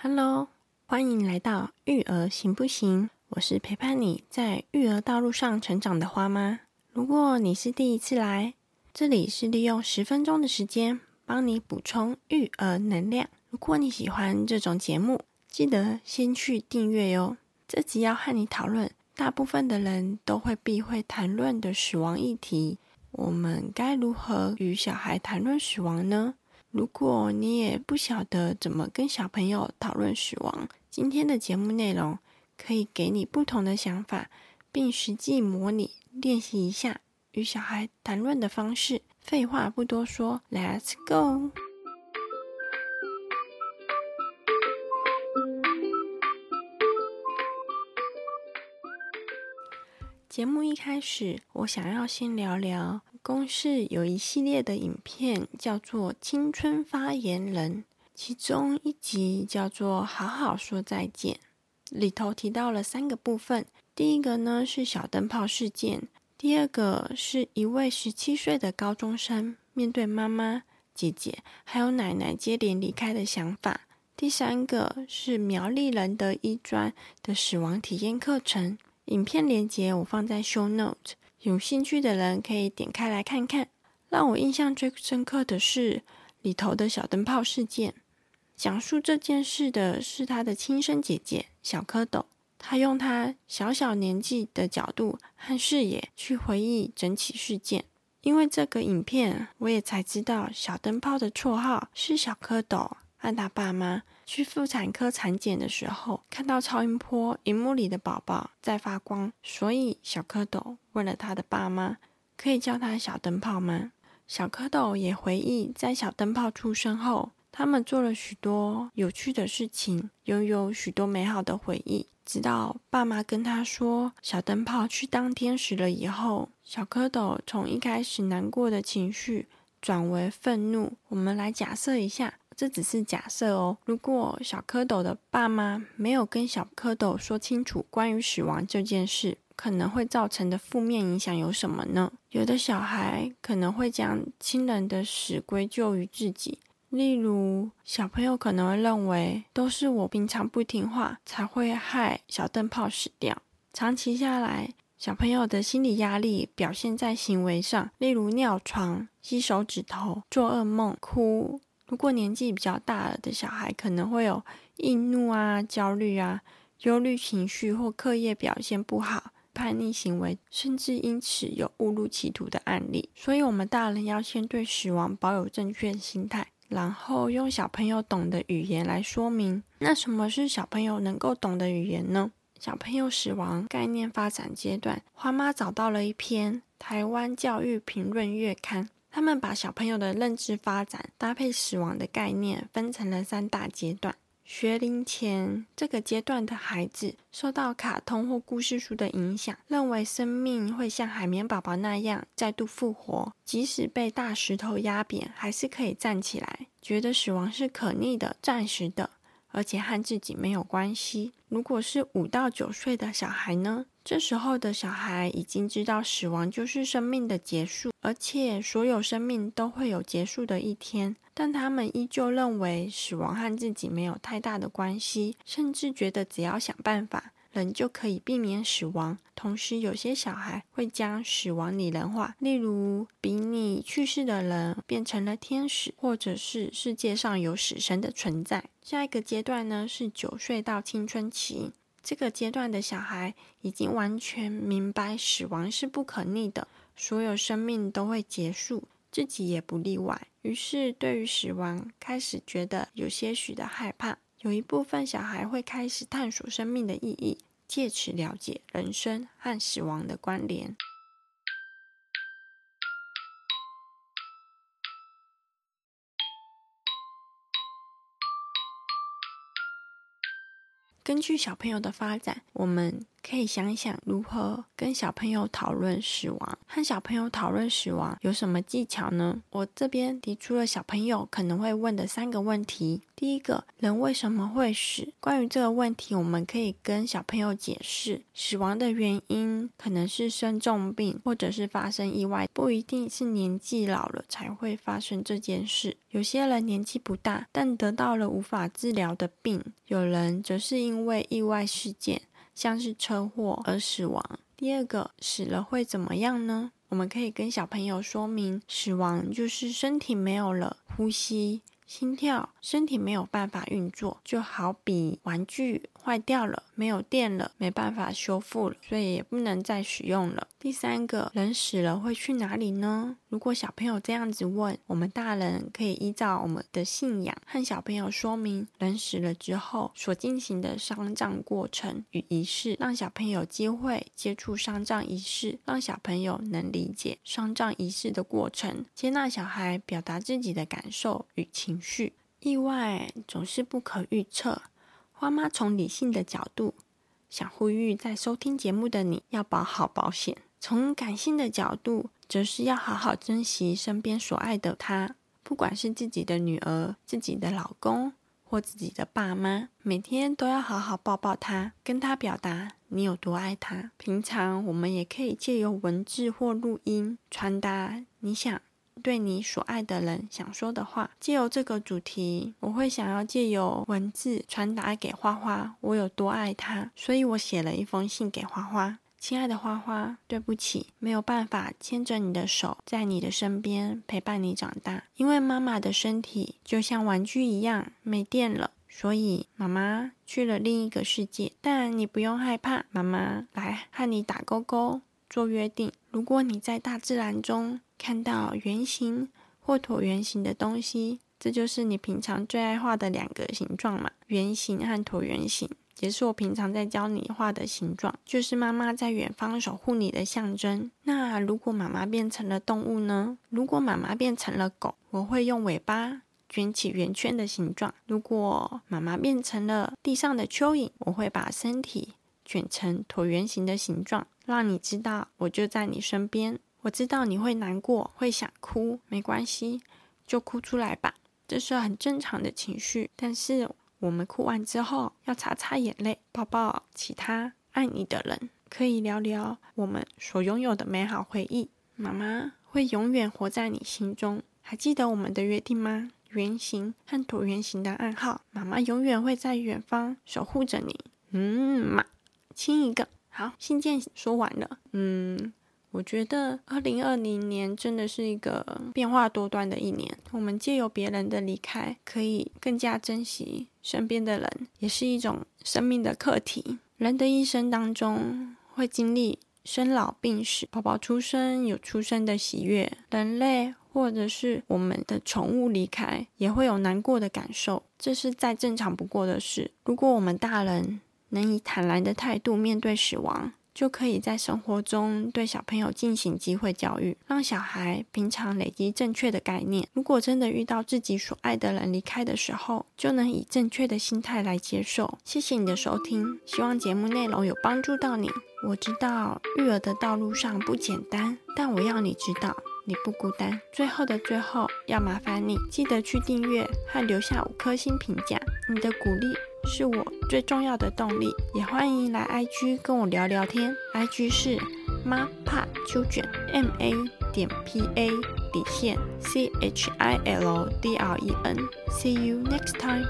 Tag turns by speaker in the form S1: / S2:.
S1: Hello，欢迎来到育儿行不行？我是陪伴你在育儿道路上成长的花妈。如果你是第一次来，这里是利用十分钟的时间帮你补充育儿能量。如果你喜欢这种节目，记得先去订阅哟。这集要和你讨论，大部分的人都会避讳谈论的死亡议题。我们该如何与小孩谈论死亡呢？如果你也不晓得怎么跟小朋友讨论死亡，今天的节目内容可以给你不同的想法，并实际模拟练习一下与小孩谈论的方式。废话不多说，Let's go！节目一开始，我想要先聊聊。公式有一系列的影片叫做《青春发言人》，其中一集叫做《好好说再见》，里头提到了三个部分。第一个呢是小灯泡事件，第二个是一位十七岁的高中生面对妈妈、姐姐还有奶奶接连离开的想法，第三个是苗栗人的医专的死亡体验课程。影片连接我放在 Show Note。有兴趣的人可以点开来看看。让我印象最深刻的是里头的小灯泡事件。讲述这件事的是他的亲生姐姐小蝌蚪，他用他小小年纪的角度和视野去回忆整起事件。因为这个影片，我也才知道小灯泡的绰号是小蝌蚪。和他爸妈去妇产科产检的时候，看到超音波荧幕里的宝宝在发光，所以小蝌蚪问了他的爸妈：“可以叫他小灯泡吗？”小蝌蚪也回忆，在小灯泡出生后，他们做了许多有趣的事情，拥有许多美好的回忆。直到爸妈跟他说小灯泡去当天使了以后，小蝌蚪从一开始难过的情绪转为愤怒。我们来假设一下。这只是假设哦。如果小蝌蚪的爸妈没有跟小蝌蚪说清楚关于死亡这件事，可能会造成的负面影响有什么呢？有的小孩可能会将亲人的死归咎于自己，例如小朋友可能会认为都是我平常不听话才会害小灯泡死掉。长期下来，小朋友的心理压力表现在行为上，例如尿床、吸手指头、做噩梦、哭。如果年纪比较大了的小孩，可能会有易怒啊、焦虑啊、忧虑情绪或课业表现不好、叛逆行为，甚至因此有误入歧途的案例。所以，我们大人要先对死亡保有正确心态，然后用小朋友懂的语言来说明。那什么是小朋友能够懂的语言呢？小朋友死亡概念发展阶段，花妈找到了一篇《台湾教育评论月刊》。他们把小朋友的认知发展搭配死亡的概念分成了三大阶段。学龄前这个阶段的孩子受到卡通或故事书的影响，认为生命会像海绵宝宝那样再度复活，即使被大石头压扁，还是可以站起来，觉得死亡是可逆的、暂时的。而且和自己没有关系。如果是五到九岁的小孩呢？这时候的小孩已经知道死亡就是生命的结束，而且所有生命都会有结束的一天。但他们依旧认为死亡和自己没有太大的关系，甚至觉得只要想办法。人就可以避免死亡。同时，有些小孩会将死亡拟人化，例如比你去世的人变成了天使，或者是世界上有死神的存在。下一个阶段呢，是九岁到青春期。这个阶段的小孩已经完全明白死亡是不可逆的，所有生命都会结束，自己也不例外。于是，对于死亡开始觉得有些许的害怕。有一部分小孩会开始探索生命的意义，借此了解人生和死亡的关联。根据小朋友的发展，我们可以想想如何跟小朋友讨论死亡。和小朋友讨论死亡有什么技巧呢？我这边提出了小朋友可能会问的三个问题。第一个人为什么会死？关于这个问题，我们可以跟小朋友解释，死亡的原因可能是生重病，或者是发生意外，不一定是年纪老了才会发生这件事。有些人年纪不大，但得到了无法治疗的病；有人则是因为意外事件。像是车祸而死亡。第二个，死了会怎么样呢？我们可以跟小朋友说明，死亡就是身体没有了呼吸。心跳，身体没有办法运作，就好比玩具坏掉了，没有电了，没办法修复了，所以也不能再使用了。第三个人死了会去哪里呢？如果小朋友这样子问，我们大人可以依照我们的信仰和小朋友说明人死了之后所进行的丧葬过程与仪式，让小朋友有机会接触丧葬仪式，让小朋友能理解丧葬仪式的过程，接纳小孩表达自己的感受与情。绪意外总是不可预测。花妈从理性的角度想呼吁，在收听节目的你要保好保险；从感性的角度，则是要好好珍惜身边所爱的他，不管是自己的女儿、自己的老公或自己的爸妈，每天都要好好抱抱他，跟他表达你有多爱他。平常我们也可以借由文字或录音传达你想。对你所爱的人想说的话，借由这个主题，我会想要借由文字传达给花花我有多爱他，所以我写了一封信给花花。亲爱的花花，对不起，没有办法牵着你的手，在你的身边陪伴你长大，因为妈妈的身体就像玩具一样没电了，所以妈妈去了另一个世界。但你不用害怕，妈妈来和你打勾勾，做约定。如果你在大自然中，看到圆形或椭圆形的东西，这就是你平常最爱画的两个形状嘛？圆形和椭圆形，也是我平常在教你画的形状，就是妈妈在远方守护你的象征。那如果妈妈变成了动物呢？如果妈妈变成了狗，我会用尾巴卷起圆圈的形状；如果妈妈变成了地上的蚯蚓，我会把身体卷成椭圆形的形状，让你知道我就在你身边。我知道你会难过，会想哭，没关系，就哭出来吧，这是很正常的情绪。但是我们哭完之后，要擦擦眼泪，抱抱其他爱你的人，可以聊聊我们所拥有的美好回忆。妈妈会永远活在你心中，还记得我们的约定吗？圆形和椭圆形的暗号，妈妈永远会在远方守护着你。嗯嘛，亲一个。好，信件说完了。嗯。我觉得二零二零年真的是一个变化多端的一年。我们借由别人的离开，可以更加珍惜身边的人，也是一种生命的课题。人的一生当中会经历生老病死，宝宝出生有出生的喜悦，人类或者是我们的宠物离开，也会有难过的感受，这是再正常不过的事。如果我们大人能以坦然的态度面对死亡，就可以在生活中对小朋友进行机会教育，让小孩平常累积正确的概念。如果真的遇到自己所爱的人离开的时候，就能以正确的心态来接受。谢谢你的收听，希望节目内容有帮助到你。我知道育儿的道路上不简单，但我要你知道你不孤单。最后的最后，要麻烦你记得去订阅和留下五颗星评价，你的鼓励。是我最重要的动力，也欢迎来 IG 跟我聊聊天。IG 是妈怕秋卷 M A 点 P A 底线 C H I L D R E N。See you next time.